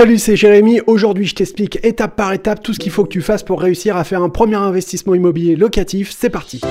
Salut, c'est Jérémy. Aujourd'hui, je t'explique étape par étape tout ce qu'il faut que tu fasses pour réussir à faire un premier investissement immobilier locatif. C'est parti.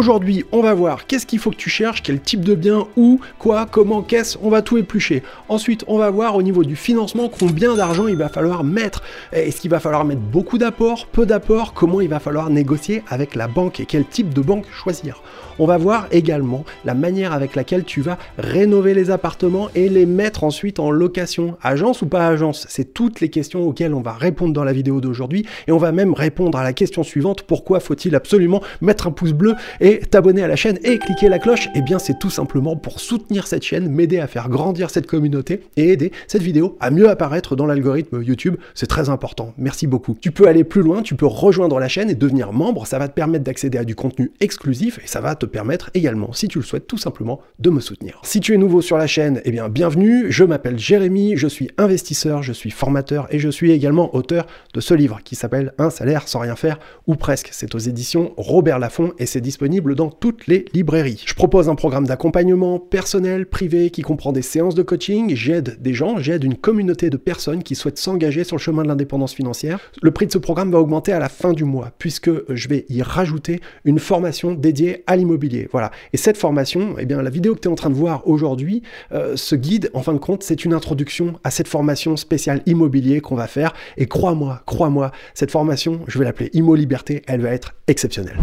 Aujourd'hui, on va voir qu'est-ce qu'il faut que tu cherches, quel type de bien, où, quoi, comment, qu'est-ce, on va tout éplucher. Ensuite, on va voir au niveau du financement combien d'argent il va falloir mettre. Est-ce qu'il va falloir mettre beaucoup d'apports, peu d'apports, comment il va falloir négocier avec la banque et quel type de banque choisir? On va voir également la manière avec laquelle tu vas rénover les appartements et les mettre ensuite en location. Agence ou pas agence? C'est toutes les questions auxquelles on va répondre dans la vidéo d'aujourd'hui et on va même répondre à la question suivante, pourquoi faut-il absolument mettre un pouce bleu et t'abonner à la chaîne et cliquer la cloche Eh bien c'est tout simplement pour soutenir cette chaîne, m'aider à faire grandir cette communauté et aider cette vidéo à mieux apparaître dans l'algorithme YouTube. C'est très important. Merci beaucoup. Tu peux aller plus loin, tu peux rejoindre la chaîne et devenir membre. Ça va te permettre d'accéder à du contenu exclusif et ça va te permettre également, si tu le souhaites, tout simplement de me soutenir. Si tu es nouveau sur la chaîne, eh bien bienvenue. Je m'appelle Jérémy, je suis investisseur, je suis formateur et je suis également auteur de ce livre qui s'appelle Un salaire sans rien faire ou presque. C'est aux éditions Robert Laffont et c'est disponible dans toutes les librairies. Je propose un programme d'accompagnement personnel, privé, qui comprend des séances de coaching. J'aide des gens, j'aide une communauté de personnes qui souhaitent s'engager sur le chemin de l'indépendance financière. Le prix de ce programme va augmenter à la fin du mois, puisque je vais y rajouter une formation dédiée à l'immobilier. Voilà. Et cette formation, eh bien, la vidéo que tu es en train de voir aujourd'hui, euh, ce guide, en fin de compte, c'est une introduction à cette formation spéciale immobilier qu'on va faire. Et crois-moi, crois-moi, cette formation, je vais l'appeler Immo Liberté, elle va être exceptionnelle.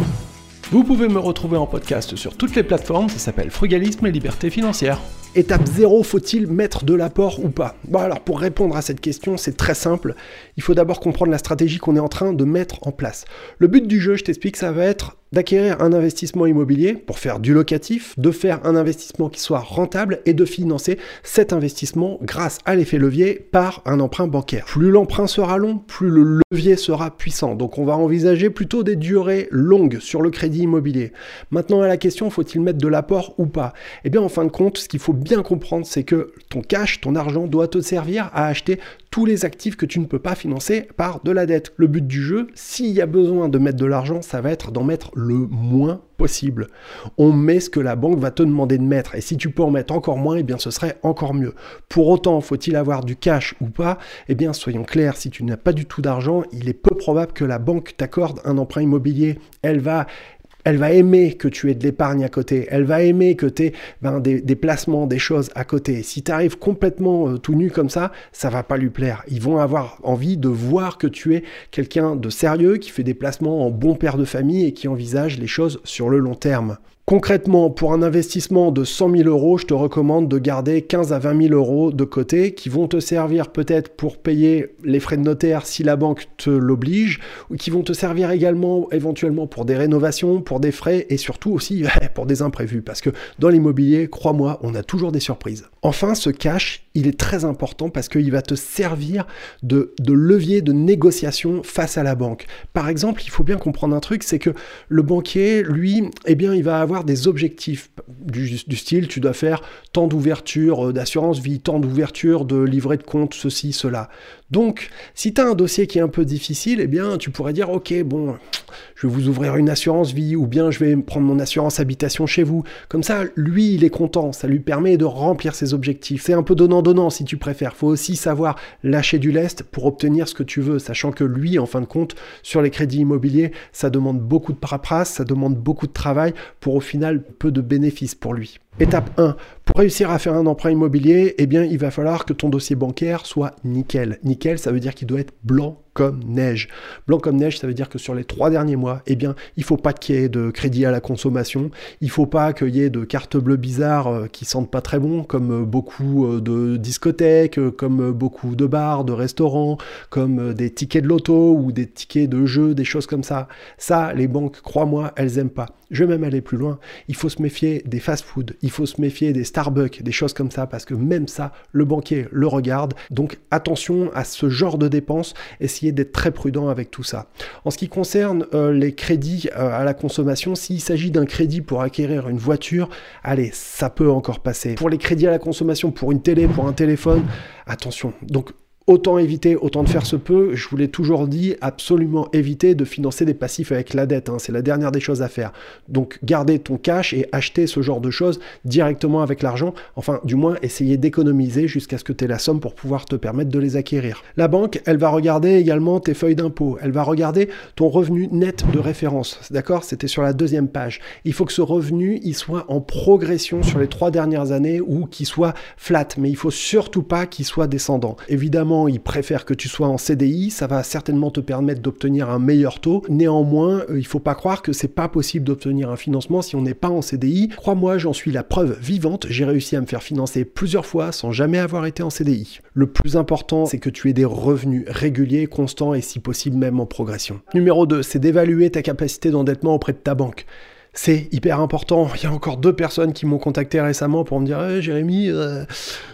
Vous pouvez me retrouver en podcast sur toutes les plateformes, ça s'appelle Frugalisme et Liberté financière. Étape 0, faut-il mettre de l'apport ou pas? Bon alors pour répondre à cette question, c'est très simple. Il faut d'abord comprendre la stratégie qu'on est en train de mettre en place. Le but du jeu, je t'explique, ça va être d'acquérir un investissement immobilier pour faire du locatif, de faire un investissement qui soit rentable et de financer cet investissement grâce à l'effet levier par un emprunt bancaire. Plus l'emprunt sera long, plus le levier sera puissant. Donc on va envisager plutôt des durées longues sur le crédit immobilier. Maintenant à la question, faut-il mettre de l'apport ou pas? Eh bien en fin de compte, ce qu'il faut bien comprendre, c'est que ton cash, ton argent doit te servir à acheter tous les actifs que tu ne peux pas financer par de la dette. Le but du jeu, s'il y a besoin de mettre de l'argent, ça va être d'en mettre le moins possible. On met ce que la banque va te demander de mettre. Et si tu peux en mettre encore moins, eh bien ce serait encore mieux. Pour autant, faut-il avoir du cash ou pas? Eh bien, soyons clairs, si tu n'as pas du tout d'argent, il est peu probable que la banque t'accorde un emprunt immobilier. Elle va elle va aimer que tu aies de l'épargne à côté, elle va aimer que tu aies ben, des, placements, des choses à côté. Si tu arrives complètement euh, tout nu comme ça, ça va pas lui plaire. Ils vont avoir envie de voir que tu es quelqu'un de sérieux, qui fait des placements en bon père de famille et qui envisage les choses sur le long terme. Concrètement, pour un investissement de 100 000 euros, je te recommande de garder 15 à 20 000 euros de côté qui vont te servir peut-être pour payer les frais de notaire si la banque te l'oblige, ou qui vont te servir également éventuellement pour des rénovations, pour des frais et surtout aussi pour des imprévus. Parce que dans l'immobilier, crois-moi, on a toujours des surprises. Enfin, ce cash, il est très important parce qu'il va te servir de, levier de négociation face à la banque. Par exemple, il faut bien comprendre un truc, c'est que le banquier, lui, eh bien, il va avoir des objectifs du, style, tu dois faire tant d'ouverture euh, d'assurance vie, tant d'ouverture de livret de compte, ceci, cela. Donc, si tu as un dossier qui est un peu difficile, eh bien, tu pourrais dire, ok, bon, je vais vous ouvrir une assurance vie, ou bien je vais prendre mon assurance habitation chez vous. Comme ça, lui, il est content, ça lui permet de remplir ses objectifs. C'est un peu donnant-donnant, si tu préfères. faut aussi savoir lâcher du lest pour obtenir ce que tu veux, sachant que lui, en fin de compte, sur les crédits immobiliers, ça demande beaucoup de paperasse, ça demande beaucoup de travail pour au final peu de bénéfices pour lui. Étape 1. Pour réussir à faire un emprunt immobilier, eh bien, il va falloir que ton dossier bancaire soit nickel. Nickel, ça veut dire qu'il doit être blanc comme neige. Blanc comme neige, ça veut dire que sur les trois derniers mois, eh bien, il faut pas qu'il y ait de crédit à la consommation. Il faut pas qu'il y ait de cartes bleues bizarres euh, qui sentent pas très bon, comme euh, beaucoup euh, de discothèques, comme beaucoup de bars, de restaurants, comme des tickets de loto ou des tickets de jeux, des choses comme ça. Ça, les banques, crois-moi, elles aiment pas. Je vais même aller plus loin. Il faut se méfier des fast-food, il faut se méfier des Starbucks, des choses comme ça, parce que même ça, le banquier le regarde. Donc attention à ce genre de dépenses. Essayez d'être très prudent avec tout ça. En ce qui concerne euh, les crédits euh, à la consommation, s'il s'agit d'un crédit pour acquérir une voiture, allez, ça peut encore passer. Pour les crédits à la consommation, pour une télé, pour un téléphone, attention. Donc Autant éviter, autant de faire se peut. Je vous l'ai toujours dit, absolument éviter de financer des passifs avec la dette. Hein. C'est la dernière des choses à faire. Donc garder ton cash et acheter ce genre de choses directement avec l'argent. Enfin, du moins, essayer d'économiser jusqu'à ce que tu aies la somme pour pouvoir te permettre de les acquérir. La banque, elle va regarder également tes feuilles d'impôt. Elle va regarder ton revenu net de référence. D'accord? C'était sur la deuxième page. Il faut que ce revenu, il soit en progression sur les trois dernières années ou qu'il soit flat. Mais il faut surtout pas qu'il soit descendant. Évidemment, il préfère que tu sois en CDI, ça va certainement te permettre d'obtenir un meilleur taux. Néanmoins, euh, il faut pas croire que c'est pas possible d'obtenir un financement si on n'est pas en CDI. Crois-moi, j'en suis la preuve vivante. J'ai réussi à me faire financer plusieurs fois sans jamais avoir été en CDI. Le plus important, c'est que tu aies des revenus réguliers, constants et si possible même en progression. Numéro 2, c'est d'évaluer ta capacité d'endettement auprès de ta banque. C'est hyper important. Il y a encore deux personnes qui m'ont contacté récemment pour me dire eh, Jérémy, euh,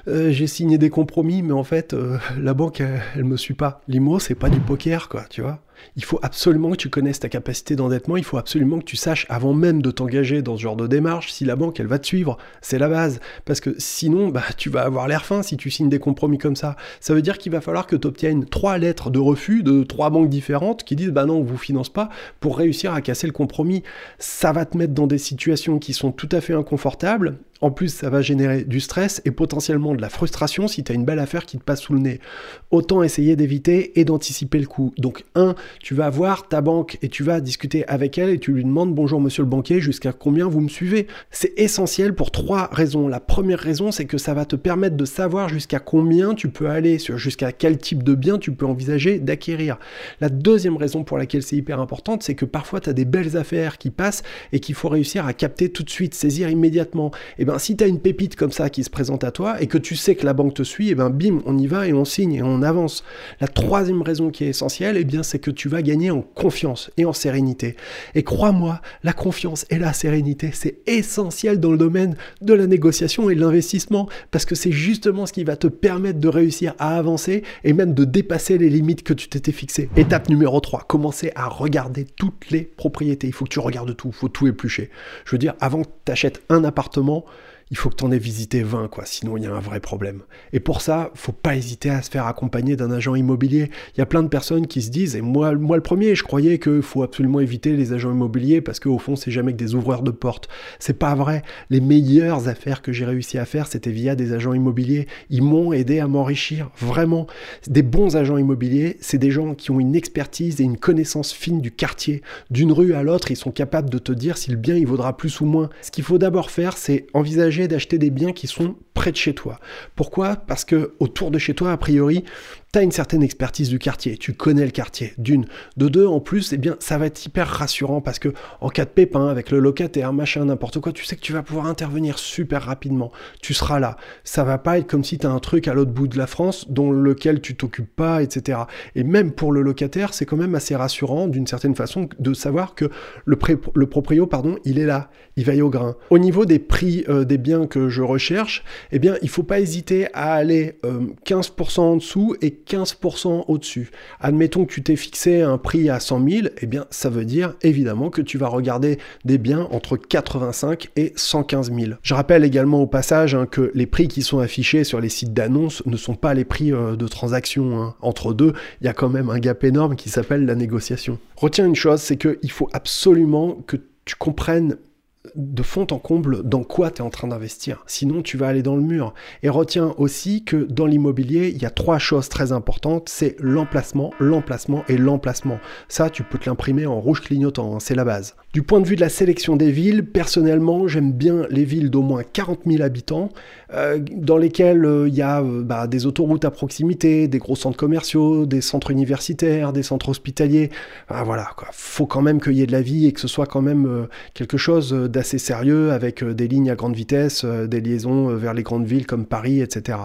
euh, j'ai signé des compromis, mais en fait, euh, la banque, elle, elle, me suit pas. L'IMO, c'est pas du poker, quoi, tu vois. Il faut absolument que tu connaisses ta capacité d'endettement, il faut absolument que tu saches avant même de t'engager dans ce genre de démarche si la banque elle va te suivre, c'est la base. Parce que sinon, bah, tu vas avoir l'air fin si tu signes des compromis comme ça. Ça veut dire qu'il va falloir que tu obtiennes trois lettres de refus de trois banques différentes qui disent bah non, on vous finance pas pour réussir à casser le compromis. Ça va te mettre dans des situations qui sont tout à fait inconfortables en plus, ça va générer du stress et potentiellement de la frustration si tu as une belle affaire qui te passe sous le nez. Autant essayer d'éviter et d'anticiper le coup. Donc, un, tu vas voir ta banque et tu vas discuter avec elle et tu lui demandes bonjour monsieur le banquier, jusqu'à combien vous me suivez? C'est essentiel pour trois raisons. La première raison, c'est que ça va te permettre de savoir jusqu'à combien tu peux aller, jusqu'à quel type de bien tu peux envisager d'acquérir. La deuxième raison pour laquelle c'est hyper importante, c'est que parfois tu as des belles affaires qui passent et qu'il faut réussir à capter tout de suite, saisir immédiatement. Eh ben ben, si tu une pépite comme ça qui se présente à toi et que tu sais que la banque te suit, et eh ben bim, on y va et on signe et on avance. La troisième raison qui est essentielle, et eh bien c'est que tu vas gagner en confiance et en sérénité. Et crois-moi, la confiance et la sérénité, c'est essentiel dans le domaine de la négociation et de l'investissement parce que c'est justement ce qui va te permettre de réussir à avancer et même de dépasser les limites que tu t'étais fixées. Étape numéro 3, commencer à regarder toutes les propriétés. Il faut que tu regardes tout, il faut tout éplucher. Je veux dire, avant que tu achètes un appartement, il faut que tu en aies visité 20, quoi, sinon il y a un vrai problème. Et pour ça, faut pas hésiter à se faire accompagner d'un agent immobilier. Il y a plein de personnes qui se disent, et moi, le premier, je croyais qu'il faut absolument éviter les agents immobiliers parce qu'au fond, c'est jamais que des ouvreurs de portes. C'est pas vrai. Les meilleures affaires que j'ai réussi à faire, c'était via des agents immobiliers. Ils m'ont aidé à m'enrichir, vraiment. Des bons agents immobiliers, c'est des gens qui ont une expertise et une connaissance fine du quartier. D'une rue à l'autre, ils sont capables de te dire si le bien il vaudra plus ou moins. Ce qu'il faut d'abord faire, c'est envisager d'acheter des biens qui sont près de chez toi. Pourquoi? Parce que autour de chez toi, a priori, tu as une certaine expertise du quartier, tu connais le quartier, d'une. De deux, en plus, eh bien, ça va être hyper rassurant parce que en cas de pépin, avec le locataire, machin, n'importe quoi, tu sais que tu vas pouvoir intervenir super rapidement. Tu seras là. Ça va pas être comme si tu as un truc à l'autre bout de la France dont lequel tu t'occupes pas, etc. Et même pour le locataire, c'est quand même assez rassurant d'une certaine façon de savoir que le, le proprio, pardon, il est là, il veille au grain. Au niveau des prix euh, des biens que je recherche, eh bien, il faut pas hésiter à aller 15% euh, en dessous et 15% au-dessus. Admettons que tu t'es fixé un prix à 100 000, eh bien ça veut dire évidemment que tu vas regarder des biens entre 85 et 115 000. Je rappelle également au passage hein, que les prix qui sont affichés sur les sites d'annonces ne sont pas les prix euh, de transaction. Hein. Entre deux, il y a quand même un gap énorme qui s'appelle la négociation. Retiens une chose, c'est qu'il faut absolument que tu comprennes de fond en comble dans quoi tu es en train d'investir. Sinon, tu vas aller dans le mur. Et retiens aussi que dans l'immobilier, il y a trois choses très importantes. C'est l'emplacement, l'emplacement et l'emplacement. Ça, tu peux te l'imprimer en rouge clignotant, hein, c'est la base. Du point de vue de la sélection des villes, personnellement, j'aime bien les villes d'au moins 40 000 habitants, euh, dans lesquelles euh, il y a euh, bah, des autoroutes à proximité, des gros centres commerciaux, des centres universitaires, des centres hospitaliers. Voilà, quoi. faut quand même qu'il y ait de la vie et que ce soit quand même quelque chose d'assez sérieux avec des lignes à grande vitesse, des liaisons vers les grandes villes comme Paris, etc.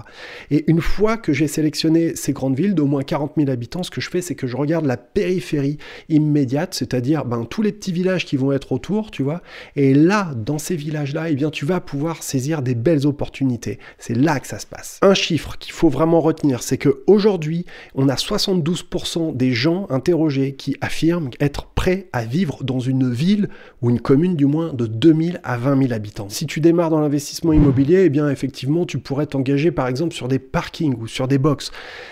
Et une fois que j'ai sélectionné ces grandes villes d'au moins 40 000 habitants, ce que je fais, c'est que je regarde la périphérie immédiate, c'est-à-dire ben, tous les petits villages qui vont être autour, tu vois. Et là, dans ces villages-là, eh bien, tu vas pouvoir saisir des belles opportunités. C'est là que ça se passe. Un chiffre qu'il faut vraiment retenir, c'est que aujourd'hui, on a 72% des gens interrogés qui affirment être prêts à vivre dans une ville ou une commune du moins de 2000 à 20 000 habitants. Si tu démarres dans l'investissement immobilier, eh bien effectivement, tu pourrais t'engager par exemple sur des parkings ou sur des box.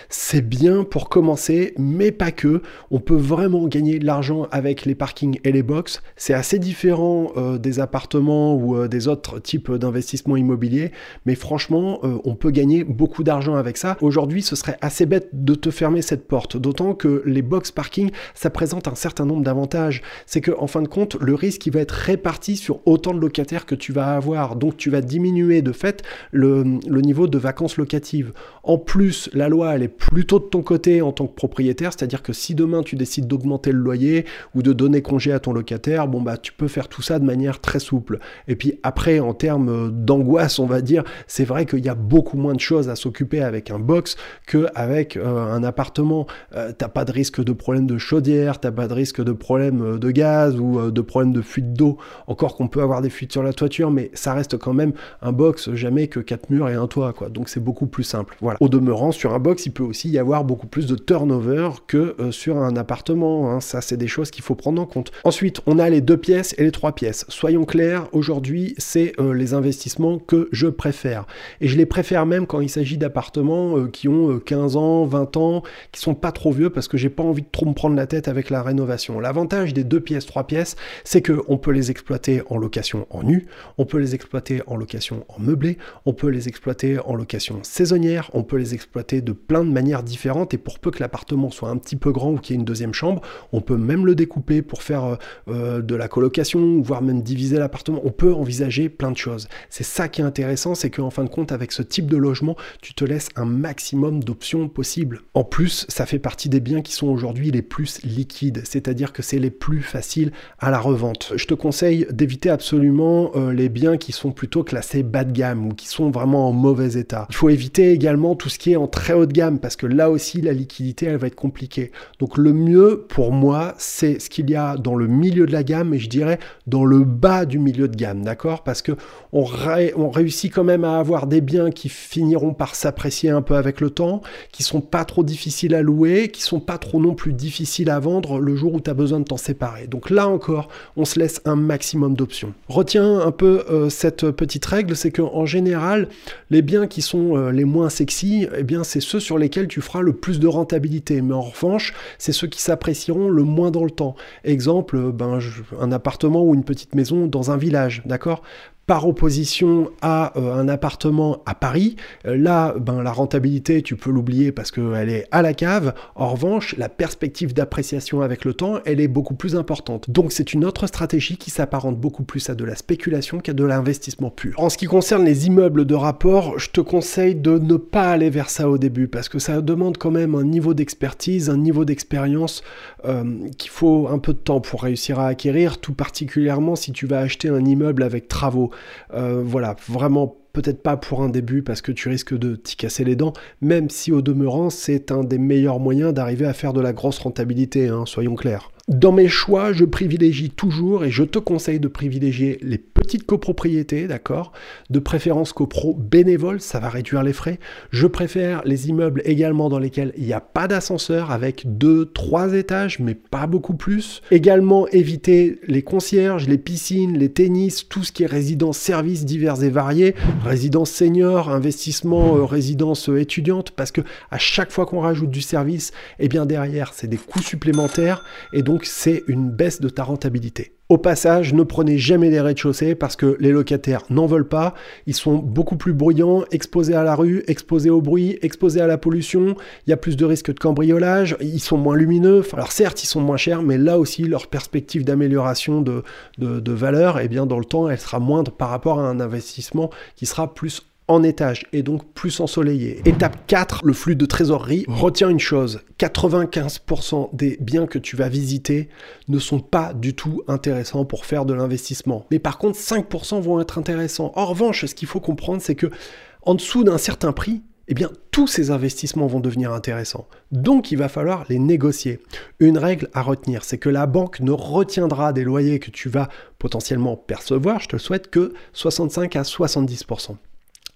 C'est bien pour commencer, mais pas que. On peut vraiment gagner de l'argent avec les parkings et les box. C'est assez différent euh, des appartements ou euh, des autres types d'investissements immobiliers, mais franchement, euh, on peut gagner beaucoup d'argent avec ça. Aujourd'hui, ce serait assez bête de te fermer cette porte, d'autant que les box parking, ça présente un certain nombre d'avantages. C'est que en fin de compte, le risque il va être réparti sur autant de locataires que tu vas avoir. Donc tu vas diminuer de fait le, le niveau de vacances locatives. En plus, la loi, elle est plutôt de ton côté en tant que propriétaire, c'est-à-dire que si demain tu décides d'augmenter le loyer ou de donner congé à ton locataire, bon bah tu peux faire tout ça de manière très souple. Et puis après, en termes d'angoisse, on va dire, c'est vrai qu'il y a beaucoup moins de choses à s'occuper avec un box qu'avec euh, un appartement. Euh, t'as pas de risque de problème de chaudière, t'as pas de risque de problème euh, de gaz ou de problème de fuite d'eau. Encore qu'on peut avoir des fuites sur la toiture, mais ça reste quand même un box, jamais que quatre murs et un toit, quoi. Donc c'est beaucoup plus simple. Voilà. Au demeurant, sur un box, il peut aussi y avoir beaucoup plus de turnover que euh, sur un appartement. Hein. Ça, c'est des choses qu'il faut prendre en compte. Ensuite, on a les deux pièces et les trois pièces. Soyons clairs, aujourd'hui, c'est euh, les investissements que je préfère. Et je les préfère même quand il s'agit d'appartements euh, qui ont 15 ans, 20 ans, qui sont pas trop vieux parce que j'ai pas envie de trop me prendre la tête avec la rénovation. L'avantage des deux pièces, trois pièces, c'est qu'on peut les exploiter en location en nu, on peut les exploiter en location en meublé, on peut les exploiter en location saisonnière, on peut les exploiter de plein de manières différentes et pour peu que l'appartement soit un petit peu grand ou qu'il y ait une deuxième chambre, on peut même le découper pour faire euh, euh, de la colocation, voire même diviser l'appartement. On peut envisager plein de choses. C'est ça qui est intéressant, c'est qu'en fin de compte, avec ce type de logement, tu te laisses un maximum d'options possibles. En plus, ça fait partie des biens qui sont aujourd'hui les plus liquides, c'est-à-dire que c'est les plus faciles à la revente. Je te conseille d'éviter absolument euh, les biens qui sont plutôt classés bas de gamme ou qui sont vraiment en mauvais état. Il faut éviter également tout ce qui est en très haut de gamme, parce que là aussi, la liquidité, elle va être compliquée. Donc le mieux pour moi, c'est ce qu'il y a dans le milieu de la gamme, et je dirais dans le bas du milieu de gamme, d'accord? Parce que on, réussit quand même à avoir des biens qui finiront par s'apprécier un peu avec le temps, qui sont pas trop difficiles à louer, qui sont pas trop non plus difficiles à vendre le jour où tu as besoin de t'en séparer. Donc là encore, on se laisse un maximum d'options. Retiens un peu euh, cette petite règle, c'est qu'en général, les biens qui sont euh, les moins sexy, eh bien c'est ceux sur lesquels tu feras le plus de rentabilité. Mais en revanche, c'est ceux qui s'apprécieront le moins dans le temps. Exemple, ben, un appartement ou une petite maison dans un village, d'accord? Par opposition à euh, un appartement à Paris. Euh, là, ben, la rentabilité, tu peux l'oublier parce qu'elle est à la cave. En revanche, la perspective d'appréciation avec le temps, elle est beaucoup plus importante. Donc c'est une autre stratégie qui s'apparente beaucoup plus à de la spéculation qu'à de l'investissement pur. En ce qui concerne les immeubles de rapport, je te conseille de ne pas aller vers ça au début parce que ça demande quand même un niveau d'expertise, un niveau d'expérience euh, qu'il faut un peu de temps pour réussir à acquérir, tout particulièrement si tu vas acheter un immeuble avec travaux. Euh, voilà, vraiment peut-être pas pour un début parce que tu risques de t'y casser les dents, même si au demeurant c'est un des meilleurs moyens d'arriver à faire de la grosse rentabilité, hein, soyons clairs. Dans mes choix, je privilégie toujours et je te conseille de privilégier les petites copropriétés, d'accord? De préférence copro bénévole, ça va réduire les frais. Je préfère les immeubles également dans lesquels il n'y a pas d'ascenseur avec deux, trois étages, mais pas beaucoup plus. Également éviter les concierges, les piscines, les tennis, tout ce qui est résidence services divers et variés, résidence senior, investissement, euh, résidence euh, étudiante, parce que à chaque fois qu'on rajoute du service, eh bien derrière c'est des coûts supplémentaires et donc c'est une baisse de ta rentabilité. Au passage, ne prenez jamais des rez-de-chaussée parce que les locataires n'en veulent pas. Ils sont beaucoup plus bruyants, exposés à la rue, exposés au bruit, exposés à la pollution. Il y a plus de risques de cambriolage. Ils sont moins lumineux. Alors certes, ils sont moins chers, mais là aussi, leur perspective d'amélioration de, de, valeur, eh bien, dans le temps, elle sera moindre par rapport à un investissement qui sera plus en étage et donc plus ensoleillé. Étape 4, le flux de trésorerie. Retiens une chose, 95% des biens que tu vas visiter ne sont pas du tout intéressants pour faire de l'investissement. Mais par contre, 5% vont être intéressants. En revanche, ce qu'il faut comprendre, c'est que en dessous d'un certain prix, eh bien tous ces investissements vont devenir intéressants. Donc il va falloir les négocier. Une règle à retenir, c'est que la banque ne retiendra des loyers que tu vas potentiellement percevoir, je te souhaite, que 65 à 70%.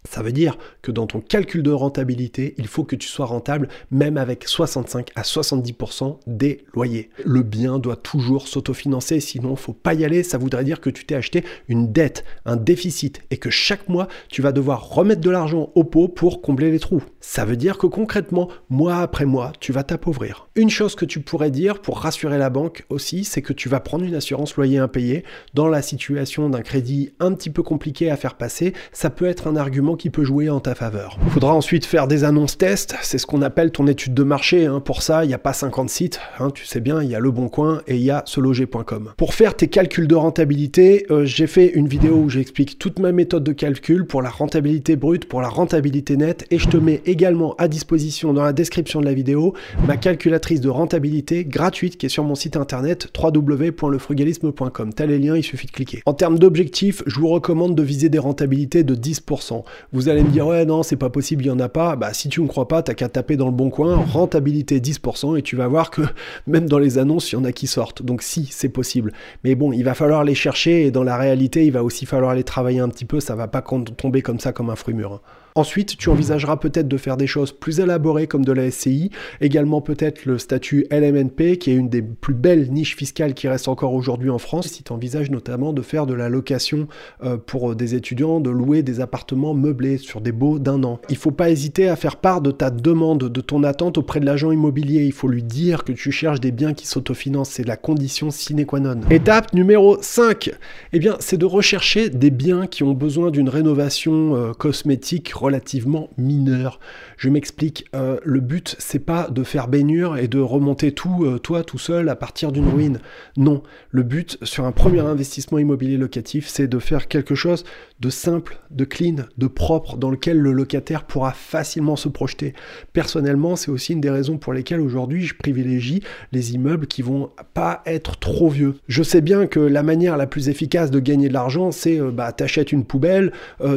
Ça veut dire que dans ton calcul de rentabilité, il faut que tu sois rentable même avec 65 à 70% des loyers. Le bien doit toujours s'autofinancer, sinon il ne faut pas y aller. Ça voudrait dire que tu t'es acheté une dette, un déficit et que chaque mois tu vas devoir remettre de l'argent au pot pour combler les trous. Ça veut dire que concrètement, mois après mois, tu vas t'appauvrir. Une chose que tu pourrais dire pour rassurer la banque aussi, c'est que tu vas prendre une assurance loyer impayé dans la situation d'un crédit un petit peu compliqué à faire passer. Ça peut être un argument qui peut jouer en ta faveur. Il faudra ensuite faire des annonces tests, c'est ce qu'on appelle ton étude de marché. Hein. Pour ça, il n'y a pas 50 sites, hein. tu sais bien, il y a Le Bon Coin et il y a seloger.com. Pour faire tes calculs de rentabilité, euh, j'ai fait une vidéo où j'explique toute ma méthode de calcul pour la rentabilité brute, pour la rentabilité nette et je te mets également à disposition dans la description de la vidéo ma calculatrice de rentabilité gratuite qui est sur mon site internet www.lefrugalisme.com. T'as les liens, il suffit de cliquer. En termes d'objectifs, je vous recommande de viser des rentabilités de 10%. Vous allez me dire, ouais, non, c'est pas possible, il n'y en a pas. Bah, si tu ne crois pas, t'as qu'à taper dans le bon coin, rentabilité 10%, et tu vas voir que même dans les annonces, il y en a qui sortent. Donc, si, c'est possible. Mais bon, il va falloir les chercher, et dans la réalité, il va aussi falloir les travailler un petit peu. Ça va pas tomber comme ça, comme un fruit mûr. Ensuite, tu envisageras peut-être de faire des choses plus élaborées comme de la SCI, également peut-être le statut LMNP qui est une des plus belles niches fiscales qui reste encore aujourd'hui en France. Si tu envisages notamment de faire de la location euh, pour des étudiants, de louer des appartements meublés sur des baux d'un an. Il ne faut pas hésiter à faire part de ta demande, de ton attente auprès de l'agent immobilier. Il faut lui dire que tu cherches des biens qui s'autofinancent. C'est la condition sine qua non. Étape numéro 5, eh c'est de rechercher des biens qui ont besoin d'une rénovation euh, cosmétique relativement mineur. Je m'explique, euh, le but c'est pas de faire baignure et de remonter tout euh, toi tout seul à partir d'une ruine. Non, le but sur un premier investissement immobilier locatif, c'est de faire quelque chose de simple, de clean, de propre dans lequel le locataire pourra facilement se projeter. Personnellement, c'est aussi une des raisons pour lesquelles aujourd'hui je privilégie les immeubles qui vont pas être trop vieux. Je sais bien que la manière la plus efficace de gagner de l'argent, c'est euh, bah t'achètes une poubelle,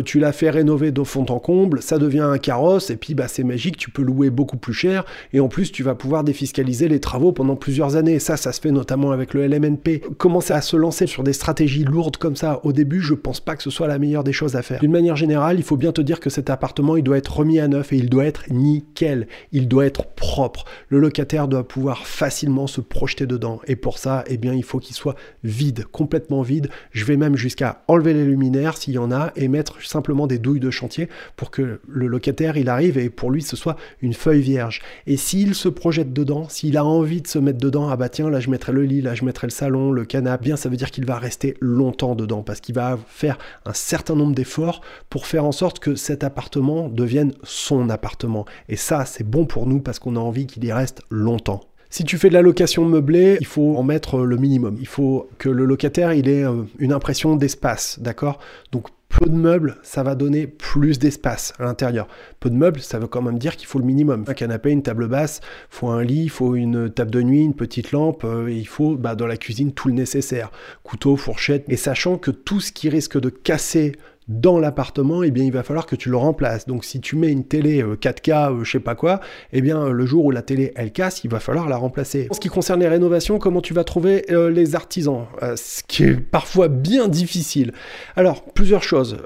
tu la fais rénover de fond en comble ça devient un carrosse, et puis bah, c'est magique, tu peux louer beaucoup plus cher, et en plus tu vas pouvoir défiscaliser les travaux pendant plusieurs années. Ça, ça se fait notamment avec le LMNP. Commencer à se lancer sur des stratégies lourdes comme ça au début, je pense pas que ce soit la meilleure des choses à faire. D'une manière générale, il faut bien te dire que cet appartement, il doit être remis à neuf et il doit être nickel. Il doit être propre. Le locataire doit pouvoir facilement se projeter dedans. Et pour ça, eh bien, il faut qu'il soit vide, complètement vide. Je vais même jusqu'à enlever les luminaires s'il y en a et mettre simplement des douilles de chantier pour que le locataire il arrive et pour lui ce soit une feuille vierge. Et s'il se projette dedans, s'il a envie de se mettre dedans, ah bah tiens là je mettrai le lit, là je mettrai le salon, le canapé, bien ça veut dire qu'il va rester longtemps dedans parce qu'il va faire un certain nombre d'efforts pour faire en sorte que cet appartement devienne son appartement. Et ça c'est bon pour nous parce qu'on a envie qu'il y reste longtemps. Si tu fais de la location meublée, il faut en mettre le minimum. Il faut que le locataire il ait euh, une impression d'espace, d'accord? Donc peu de meubles, ça va donner plus d'espace à l'intérieur. Peu de meubles, ça veut quand même dire qu'il faut le minimum. Un canapé, une table basse, il faut un lit, il faut une table de nuit, une petite lampe, euh, il faut bah, dans la cuisine tout le nécessaire. Couteau, fourchette. Et sachant que tout ce qui risque de casser dans l'appartement, eh bien, il va falloir que tu le remplaces. Donc, si tu mets une télé 4K, euh, euh, je sais pas quoi, eh bien, le jour où la télé elle casse, il va falloir la remplacer. En ce qui concerne les rénovations, comment tu vas trouver euh, les artisans? Ce qui est parfois bien difficile. Alors, plusieurs choses.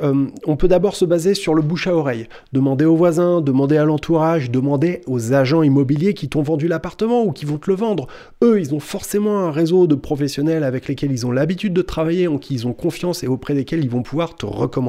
on peut d'abord se baser sur le bouche à oreille. Demander aux voisins, demander à l'entourage, demander aux agents immobiliers qui t'ont vendu l'appartement ou qui vont te le vendre. Eux, ils ont forcément un réseau de professionnels avec lesquels ils ont l'habitude de travailler, en qui ils ont confiance et auprès desquels ils vont pouvoir te recommander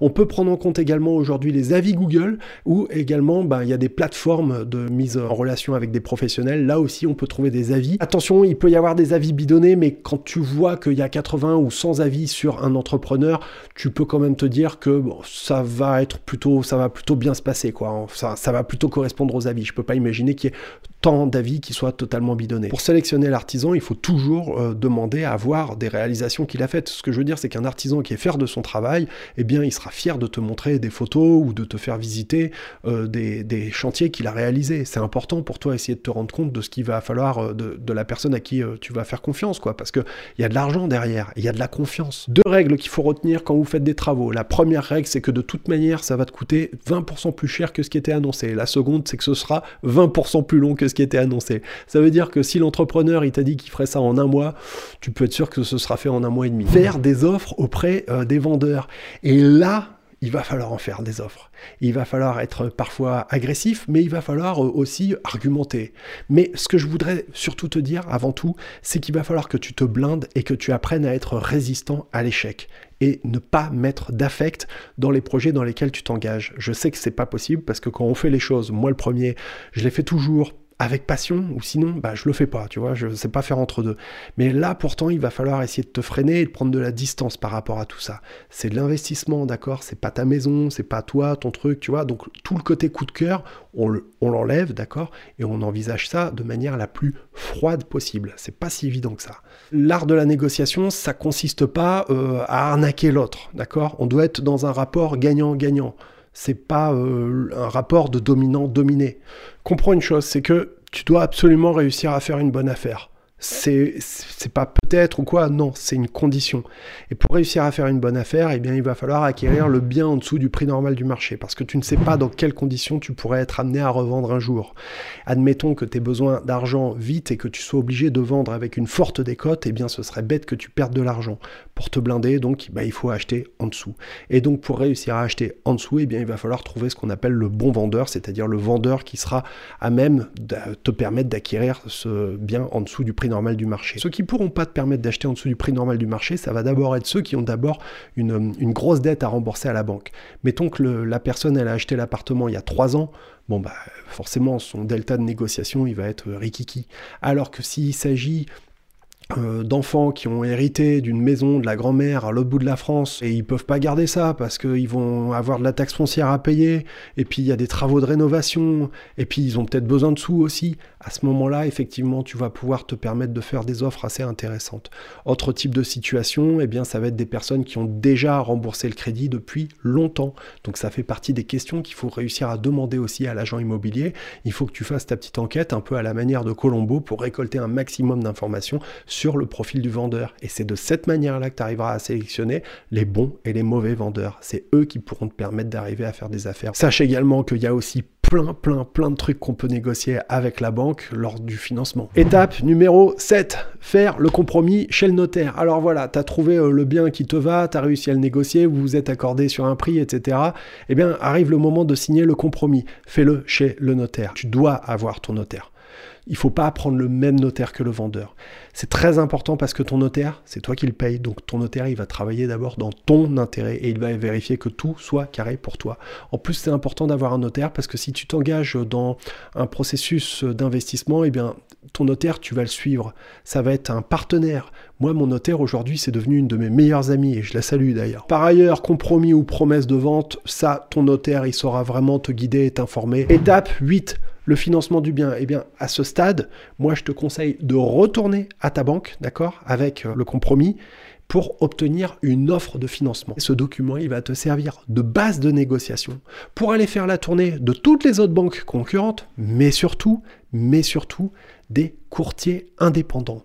on peut prendre en compte également aujourd'hui les avis Google ou également bah, il y a des plateformes de mise en relation avec des professionnels. Là aussi on peut trouver des avis. Attention, il peut y avoir des avis bidonnés, mais quand tu vois qu'il y a 80 ou 100 avis sur un entrepreneur, tu peux quand même te dire que ça va être plutôt, ça va plutôt bien se passer quoi. Ça, va plutôt correspondre aux avis. Je peux pas imaginer qu'il y ait tant d'avis qui soient totalement bidonnés. Pour sélectionner l'artisan, il faut toujours euh, demander à voir des réalisations qu'il a faites. Ce que je veux dire, c'est qu'un artisan qui est fier de son travail, eh bien, il sera fier de te montrer des photos ou de te faire visiter euh, des, chantiers qu'il a réalisés. C'est important pour toi essayer de te rendre compte de ce qu'il va falloir euh, de, la personne à qui tu vas faire confiance, quoi, parce qu'il y a de l'argent derrière, il y a de la confiance. Deux règles qu'il faut retenir quand vous faites des travaux. La première règle, c'est que de toute manière, ça va te coûter 20% plus cher que ce qui était annoncé. La seconde, c'est que ce sera 20% plus long que ce qui était annoncé. Ça veut dire que si l'entrepreneur il t'a dit qu'il ferait ça en un mois, tu peux être sûr que ce sera fait en un mois et demi. Faire des offres auprès euh, des vendeurs. Et là, il va falloir en faire des offres. Il va falloir être parfois agressif, mais il va falloir euh, aussi argumenter. Mais ce que je voudrais surtout te dire avant tout, c'est qu'il va falloir que tu te blindes et que tu apprennes à être résistant à l'échec et ne pas mettre d'affect dans les projets dans lesquels tu t'engages. Je sais que c'est pas possible parce que quand on fait les choses, moi le premier, je les fais toujours avec passion, ou sinon, bah, je le fais pas, tu vois, je sais pas faire entre deux. Mais là, pourtant, il va falloir essayer de te freiner et de prendre de la distance par rapport à tout ça. C'est de l'investissement, d'accord C'est pas ta maison, c'est pas toi, ton truc, tu vois. Donc, tout le côté coup de cœur, on l'enlève, d'accord Et on envisage ça de manière la plus froide possible. C'est pas si évident que ça. L'art de la négociation, ça consiste pas euh, à arnaquer l'autre, d'accord On doit être dans un rapport gagnant-gagnant c'est pas euh, un rapport de dominant-dominé. Comprends une chose, c'est que tu dois absolument réussir à faire une bonne affaire c'est pas peut-être ou quoi, non, c'est une condition. Et pour réussir à faire une bonne affaire, eh bien, il va falloir acquérir le bien en dessous du prix normal du marché, parce que tu ne sais pas dans quelles conditions tu pourrais être amené à revendre un jour. Admettons que tu aies besoin d'argent vite et que tu sois obligé de vendre avec une forte décote, eh bien, ce serait bête que tu perdes de l'argent. Pour te blinder, donc, bah, il faut acheter en dessous. Et donc, pour réussir à acheter en dessous, eh bien, il va falloir trouver ce qu'on appelle le bon vendeur, c'est-à-dire le vendeur qui sera à même de te permettre d'acquérir ce bien en dessous du prix normal du marché. Ceux qui pourront pas te permettre d'acheter en dessous du prix normal du marché, ça va d'abord être ceux qui ont d'abord une, grosse dette à rembourser à la banque. Mettons que la personne, elle a acheté l'appartement il y a trois ans, bon bah forcément son delta de négociation il va être rikiki. Alors que s'il s'agit euh, d'enfants qui ont hérité d'une maison de la grand-mère à l'autre bout de la France et ils peuvent pas garder ça parce qu'ils vont avoir de la taxe foncière à payer et puis il y a des travaux de rénovation et puis ils ont peut-être besoin de sous aussi. À ce moment-là, effectivement, tu vas pouvoir te permettre de faire des offres assez intéressantes. Autre type de situation, eh bien, ça va être des personnes qui ont déjà remboursé le crédit depuis longtemps. Donc ça fait partie des questions qu'il faut réussir à demander aussi à l'agent immobilier. Il faut que tu fasses ta petite enquête un peu à la manière de Colombo pour récolter un maximum d'informations sur le profil du vendeur. Et c'est de cette manière-là que tu arriveras à sélectionner les bons et les mauvais vendeurs. C'est eux qui pourront te permettre d'arriver à faire des affaires. Sache également qu'il y a aussi plein, plein, plein de trucs qu'on peut négocier avec la banque lors du financement. Étape numéro 7, faire le compromis chez le notaire. Alors voilà, tu as trouvé euh, le bien qui te va, tu as réussi à le négocier, vous vous êtes accordé sur un prix, etc. Eh bien, arrive le moment de signer le compromis. Fais-le chez le notaire. Tu dois avoir ton notaire il ne faut pas prendre le même notaire que le vendeur. C'est très important parce que ton notaire, c'est toi qui le payes. Donc ton notaire, il va travailler d'abord dans ton intérêt et il va vérifier que tout soit carré pour toi. En plus, c'est important d'avoir un notaire parce que si tu t'engages dans un processus d'investissement, eh bien, ton notaire, tu vas le suivre. Ça va être un partenaire. Moi, mon notaire, aujourd'hui, c'est devenu une de mes meilleures amies et je la salue d'ailleurs. Par ailleurs, compromis ou promesse de vente, ça, ton notaire, il saura vraiment te guider et t'informer. Étape 8 le financement du bien, eh bien, à ce stade, moi, je te conseille de retourner à ta banque, d'accord, avec euh, le compromis, pour obtenir une offre de financement. Ce document, il va te servir de base de négociation pour aller faire la tournée de toutes les autres banques concurrentes, mais surtout, mais surtout, des courtiers indépendants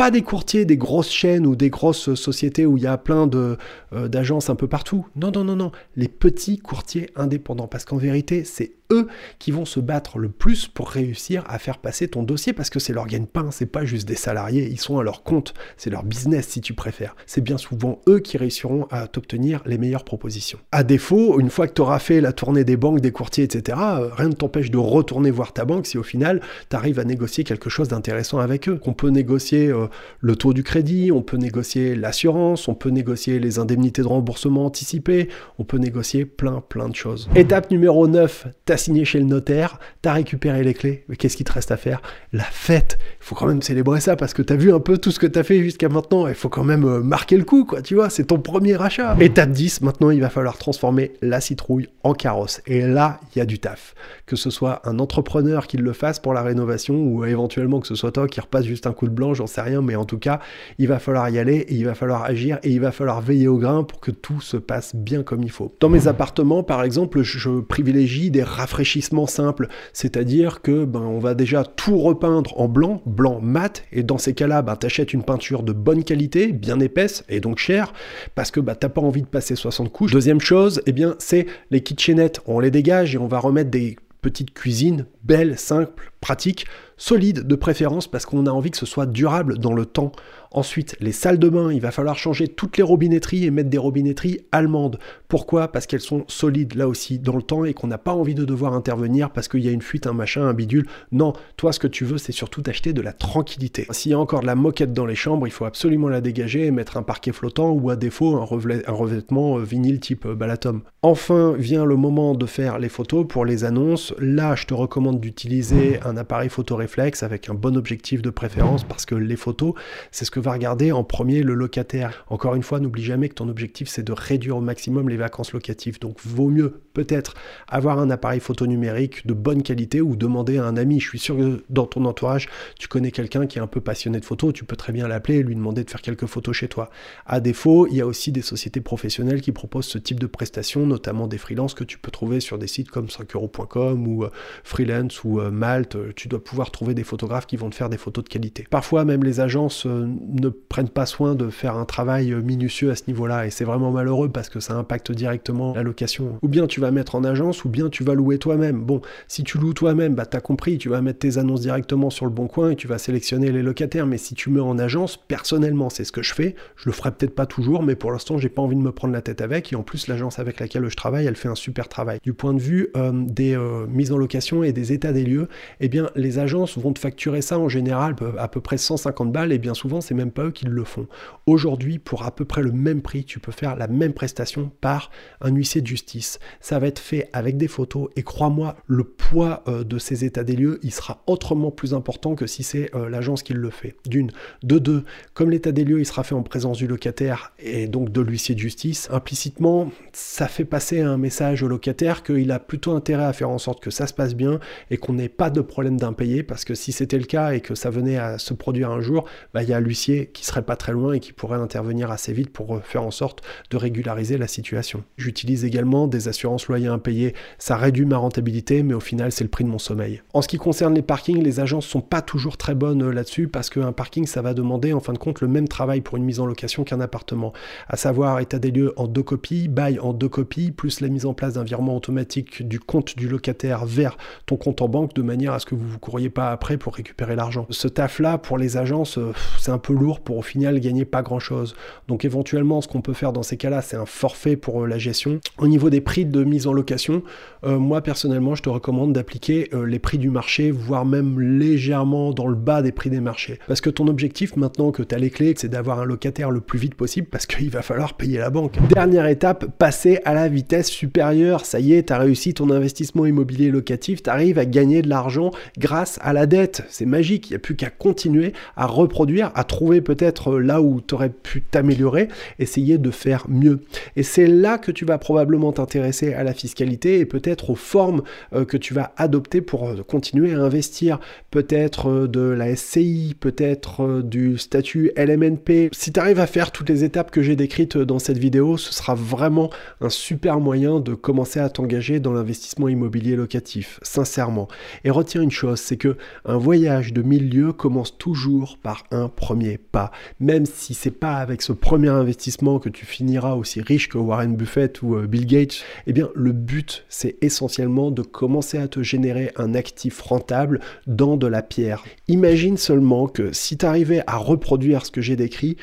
pas des courtiers, des grosses chaînes ou des grosses sociétés où il y a plein euh, d'agences un peu partout. Non, non, non, non. Les petits courtiers indépendants. Parce qu'en vérité, c'est eux qui vont se battre le plus pour réussir à faire passer ton dossier parce que c'est leur gagne-pain, c'est pas juste des salariés, ils sont à leur compte, c'est leur business si tu préfères. C'est bien souvent eux qui réussiront à t'obtenir les meilleures propositions. À défaut, une fois que tu auras fait la tournée des banques, des courtiers, etc., euh, rien ne t'empêche de retourner voir ta banque si au final tu arrives à négocier quelque chose d'intéressant avec eux. On peut négocier euh, le taux du crédit, on peut négocier l'assurance, on peut négocier les indemnités de remboursement anticipées, on peut négocier plein plein de choses. Étape numéro 9, ta signé chez le notaire, t'as récupéré les clés, mais qu'est-ce qu'il te reste à faire? La fête Il faut quand même célébrer ça parce que t'as vu un peu tout ce que t'as fait jusqu'à maintenant, il faut quand même euh, marquer le coup, quoi, tu vois, c'est ton premier achat. Étape 10, maintenant il va falloir transformer la citrouille en carrosse. Et là, il y a du taf. Que ce soit un entrepreneur qui le fasse pour la rénovation ou éventuellement que ce soit toi qui repasse juste un coup de blanc, j'en sais rien, mais en tout cas, il va falloir y aller et il va falloir agir et il va falloir veiller au grain pour que tout se passe bien comme il faut. Dans mes appartements, par exemple, je privilégie des rafraîchissements simples, c'est-à-dire que ben, on va déjà tout repeindre en blanc, blanc mat, et dans ces cas-là, ben, tu achètes une peinture de bonne qualité, bien épaisse et donc chère, parce que ben, t'as pas envie de passer 60 couches. Deuxième chose, eh bien, c'est les kitchenettes. On les dégage et on va remettre des petites cuisines belles, simples, pratiques, solides de préférence parce qu'on a envie que ce soit durable dans le temps. Ensuite, les salles de bain, il va falloir changer toutes les robinetteries et mettre des robinetteries allemandes. Pourquoi? Parce qu'elles sont solides là aussi dans le temps et qu'on n'a pas envie de devoir intervenir parce qu'il y a une fuite, un machin, un bidule. Non, toi ce que tu veux c'est surtout d'acheter de la tranquillité. S'il y a encore de la moquette dans les chambres, il faut absolument la dégager et mettre un parquet flottant ou à défaut un, revêtement euh, vinyle type euh, Balatom. Enfin vient le moment de faire les photos pour les annonces. Là je te recommande d'utiliser un appareil photo réflexe avec un bon objectif de préférence parce que les photos c'est ce que va regarder en premier le locataire. Encore une fois, n'oublie jamais que ton objectif, c'est de réduire au maximum les vacances locatives. Donc, vaut mieux peut-être avoir un appareil photo numérique de bonne qualité ou demander à un ami. Je suis sûr que dans ton entourage, tu connais quelqu'un qui est un peu passionné de photos. Tu peux très bien l'appeler et lui demander de faire quelques photos chez toi. À défaut, il y a aussi des sociétés professionnelles qui proposent ce type de prestations, notamment des freelances que tu peux trouver sur des sites comme 5euros.com ou euh, Freelance ou euh, Malte. Tu dois pouvoir trouver des photographes qui vont te faire des photos de qualité. Parfois, même les agences euh, ne prennent pas soin de faire un travail minutieux à ce niveau-là et c'est vraiment malheureux parce que ça impacte directement la location. Ou bien tu vas mettre en agence ou bien tu vas louer toi-même. Bon, si tu loues toi-même, bah t'as compris, tu vas mettre tes annonces directement sur le bon coin et tu vas sélectionner les locataires. Mais si tu mets en agence, personnellement, c'est ce que je fais. Je le ferai peut-être pas toujours, mais pour l'instant, j'ai pas envie de me prendre la tête avec. Et en plus, l'agence avec laquelle je travaille, elle fait un super travail. Du point de vue euh, des euh, mises en location et des états des lieux, eh bien, les agences vont te facturer ça en général à peu près 150 balles et bien souvent, c'est même pas eux qui le font. Aujourd'hui, pour à peu près le même prix, tu peux faire la même prestation par un huissier de justice. Ça va être fait avec des photos et crois-moi, le poids euh, de ces états des lieux, il sera autrement plus important que si c'est euh, l'agence qui le fait. D'une. De deux, comme l'état des lieux, il sera fait en présence du locataire et donc de l'huissier de justice, implicitement, ça fait passer un message au locataire qu'il a plutôt intérêt à faire en sorte que ça se passe bien et qu'on n'ait pas de problème d'impayé parce que si c'était le cas et que ça venait à se produire un jour, bah, il y a l'huissier qui serait pas très loin et qui pourrait intervenir assez vite pour euh, faire en sorte de régulariser la situation. J'utilise également des assurances loyers impayés. Ça réduit ma rentabilité, mais au final, c'est le prix de mon sommeil. En ce qui concerne les parkings, les agences sont pas toujours très bonnes euh, là-dessus parce qu'un parking, ça va demander en fin de compte le même travail pour une mise en location qu'un appartement, à savoir état des lieux en deux copies, bail en deux copies, plus la mise en place d'un virement automatique du compte du locataire vers ton compte en banque de manière à ce que vous ne vous courriez pas après pour récupérer l'argent. Ce taf-là, pour les agences, euh, c'est un peu lourd pour au final gagner pas grand-chose. Donc éventuellement, ce qu'on peut faire dans ces cas-là, c'est un forfait pour euh, la gestion. Au niveau des prix de mise en location, euh, moi personnellement, je te recommande d'appliquer euh, les prix du marché, voire même légèrement dans le bas des prix des marchés. Parce que ton objectif maintenant que tu as les clés, c'est d'avoir un locataire le plus vite possible parce qu'il va falloir payer la banque. Dernière étape, passer à la vitesse supérieure. Ça y est, tu as réussi ton investissement immobilier locatif, tu arrives à gagner de l'argent grâce à la dette. C'est magique, il n'y a plus qu'à continuer à reproduire, à trouver peut-être là où tu aurais pu t'améliorer, essayer de faire mieux. Et c'est là que tu vas probablement t'intéresser à la fiscalité et peut-être aux formes euh, que tu vas adopter pour euh, continuer à investir. Peut-être euh, de la SCI, peut-être du statut LMNP. Si tu arrives à faire toutes les étapes que j'ai décrites dans cette vidéo, ce sera vraiment un super moyen de commencer à t'engager dans l'investissement immobilier locatif, sincèrement. Et retiens une chose, c'est que un voyage de mille lieues commence toujours par un premier pas même si c'est pas avec ce premier investissement que tu finiras aussi riche que Warren Buffett ou Bill Gates, eh bien le but c'est essentiellement de commencer à te générer un actif rentable dans de la pierre. Imagine seulement que si tu arrivais à reproduire ce que j'ai décrit,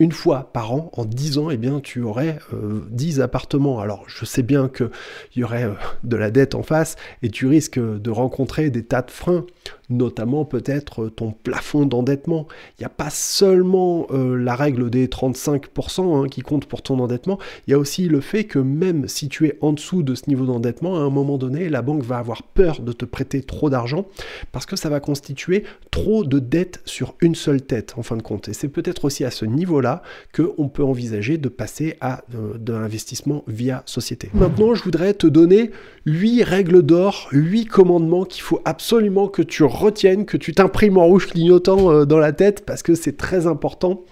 une fois par an, en 10 ans, eh bien, tu aurais 10 euh, appartements. Alors, je sais bien qu'il y aurait euh, de la dette en face et tu risques de rencontrer des tas de freins notamment peut-être ton plafond d'endettement. Il n'y a pas seulement euh, la règle des 35% hein, qui compte pour ton endettement, il y a aussi le fait que même si tu es en dessous de ce niveau d'endettement, à un moment donné, la banque va avoir peur de te prêter trop d'argent parce que ça va constituer trop de dettes sur une seule tête en fin de compte. Et c'est peut-être aussi à ce niveau-là qu'on peut envisager de passer à euh, de l'investissement via société. Maintenant, je voudrais te donner 8 règles d'or, 8 commandements qu'il faut absolument que tu retiennes, que tu t'imprimes en rouge clignotant euh, dans la tête parce que c'est très important.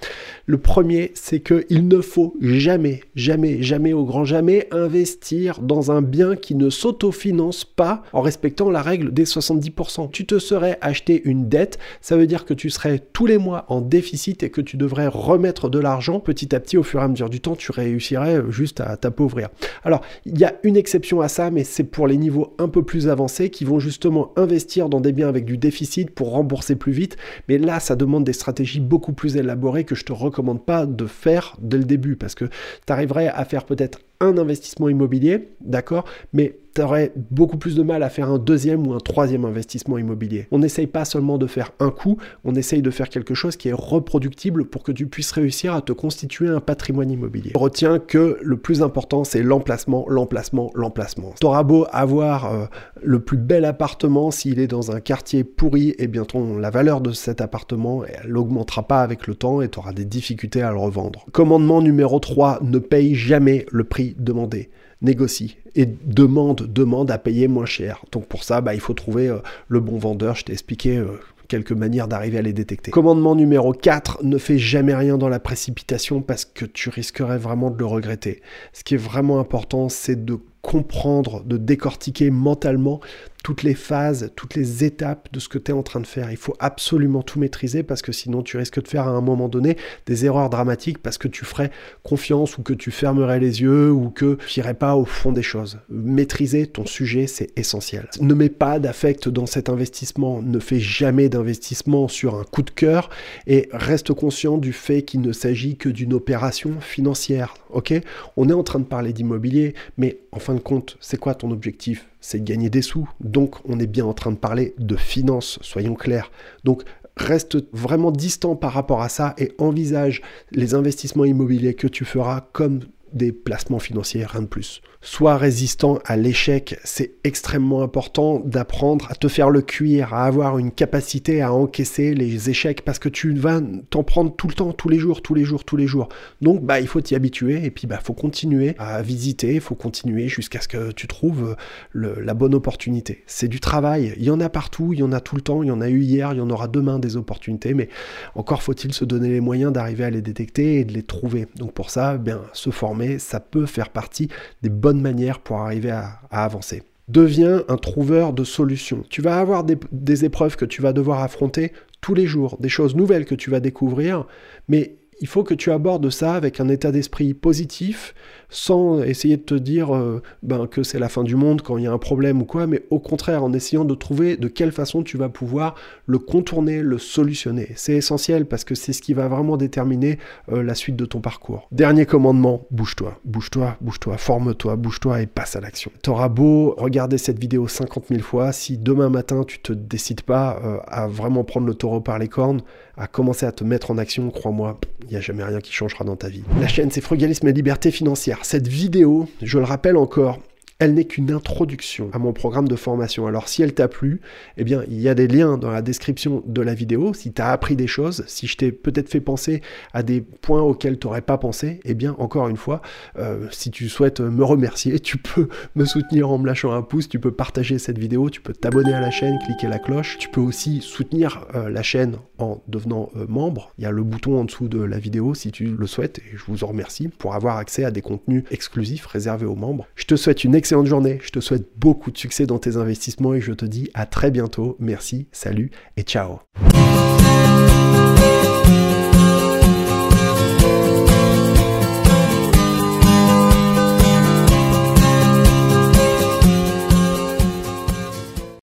Le premier, c'est qu'il ne faut jamais, jamais, jamais, au grand jamais, investir dans un bien qui ne s'autofinance pas en respectant la règle des 70%. Tu te serais acheté une dette, ça veut dire que tu serais tous les mois en déficit et que tu devrais remettre de l'argent petit à petit au fur et à mesure du temps, tu réussirais juste à t'appauvrir. Alors, il y a une exception à ça, mais c'est pour les niveaux un peu plus avancés qui vont justement investir dans des biens avec du déficit pour rembourser plus vite. Mais là, ça demande des stratégies beaucoup plus élaborées que je te recommande pas de faire dès le début parce que tu arriverais à faire peut-être un investissement immobilier, d'accord, mais tu aurais beaucoup plus de mal à faire un deuxième ou un troisième investissement immobilier. On n'essaye pas seulement de faire un coup, on essaye de faire quelque chose qui est reproductible pour que tu puisses réussir à te constituer un patrimoine immobilier. Retiens que le plus important, c'est l'emplacement, l'emplacement, l'emplacement. T'auras beau avoir euh, le plus bel appartement, s'il est dans un quartier pourri, et eh bien la valeur de cet appartement, elle n'augmentera pas avec le temps et tu auras des difficultés à le revendre. Commandement numéro 3, ne paye jamais le prix demander, négocie et demande, demande à payer moins cher. Donc pour ça, bah, il faut trouver euh, le bon vendeur. Je t'ai expliqué euh, quelques manières d'arriver à les détecter. Commandement numéro 4, ne fais jamais rien dans la précipitation parce que tu risquerais vraiment de le regretter. Ce qui est vraiment important, c'est de comprendre, de décortiquer mentalement toutes les phases, toutes les étapes de ce que tu es en train de faire. Il faut absolument tout maîtriser parce que sinon tu risques de faire à un moment donné des erreurs dramatiques parce que tu ferais confiance ou que tu fermerais les yeux ou que tu n'irais pas au fond des choses. Maîtriser ton sujet, c'est essentiel. Ne mets pas d'affect dans cet investissement, ne fais jamais d'investissement sur un coup de cœur et reste conscient du fait qu'il ne s'agit que d'une opération financière. Ok On est en train de parler d'immobilier, mais en fin de compte, c'est quoi ton objectif? C'est gagner des sous. Donc, on est bien en train de parler de finances, soyons clairs. Donc, reste vraiment distant par rapport à ça et envisage les investissements immobiliers que tu feras comme des placements financiers, rien de plus. Sois résistant à l'échec, c'est extrêmement important d'apprendre à te faire le cuir, à avoir une capacité à encaisser les échecs parce que tu vas t'en prendre tout le temps, tous les jours, tous les jours, tous les jours. Donc bah il faut t'y habituer et puis bah faut continuer à visiter, il faut continuer jusqu'à ce que tu trouves la bonne opportunité. C'est du travail, il y en a partout, il y en a tout le temps, il y en a eu hier, il y en aura demain des opportunités, mais encore faut-il se donner les moyens d'arriver à les détecter et de les trouver. Donc pour ça, bien se former ça peut faire partie des bonnes manières pour arriver à, avancer. Deviens un trouveur de solutions. Tu vas avoir des épreuves que tu vas devoir affronter tous les jours, des choses nouvelles que tu vas découvrir, mais il faut que tu abordes ça avec un état d'esprit positif, sans essayer de te dire euh, ben, que c'est la fin du monde quand il y a un problème ou quoi, mais au contraire en essayant de trouver de quelle façon tu vas pouvoir le contourner, le solutionner. C'est essentiel parce que c'est ce qui va vraiment déterminer euh, la suite de ton parcours. Dernier commandement, bouge-toi, bouge-toi, bouge-toi, forme-toi, bouge-toi et passe à l'action. T'auras beau regarder cette vidéo 50 000 fois, si demain matin tu te décides pas euh, à vraiment prendre le taureau par les cornes, à commencer à te mettre en action, crois-moi, il n'y a jamais rien qui changera dans ta vie. La chaîne, c'est Frugalisme et Liberté Financière. Cette vidéo, je le rappelle encore, elle n'est qu'une introduction à mon programme de formation. Alors si elle t'a plu, eh bien il y a des liens dans la description de la vidéo. Si tu as appris des choses, si je t'ai peut-être fait penser à des points auxquels tu n'aurais pas pensé, eh bien encore une fois, euh, si tu souhaites me remercier, tu peux me soutenir en me lâchant un pouce, tu peux partager cette vidéo, tu peux t'abonner à la chaîne, cliquer la cloche, tu peux aussi soutenir euh, la chaîne en devenant euh, membre. Il y a le bouton en dessous de la vidéo si tu le souhaites et je vous en remercie pour avoir accès à des contenus exclusifs réservés aux membres. Je te souhaite une excellente excellente journée. Je te souhaite beaucoup de succès dans tes investissements et je te dis à très bientôt. Merci, salut et ciao.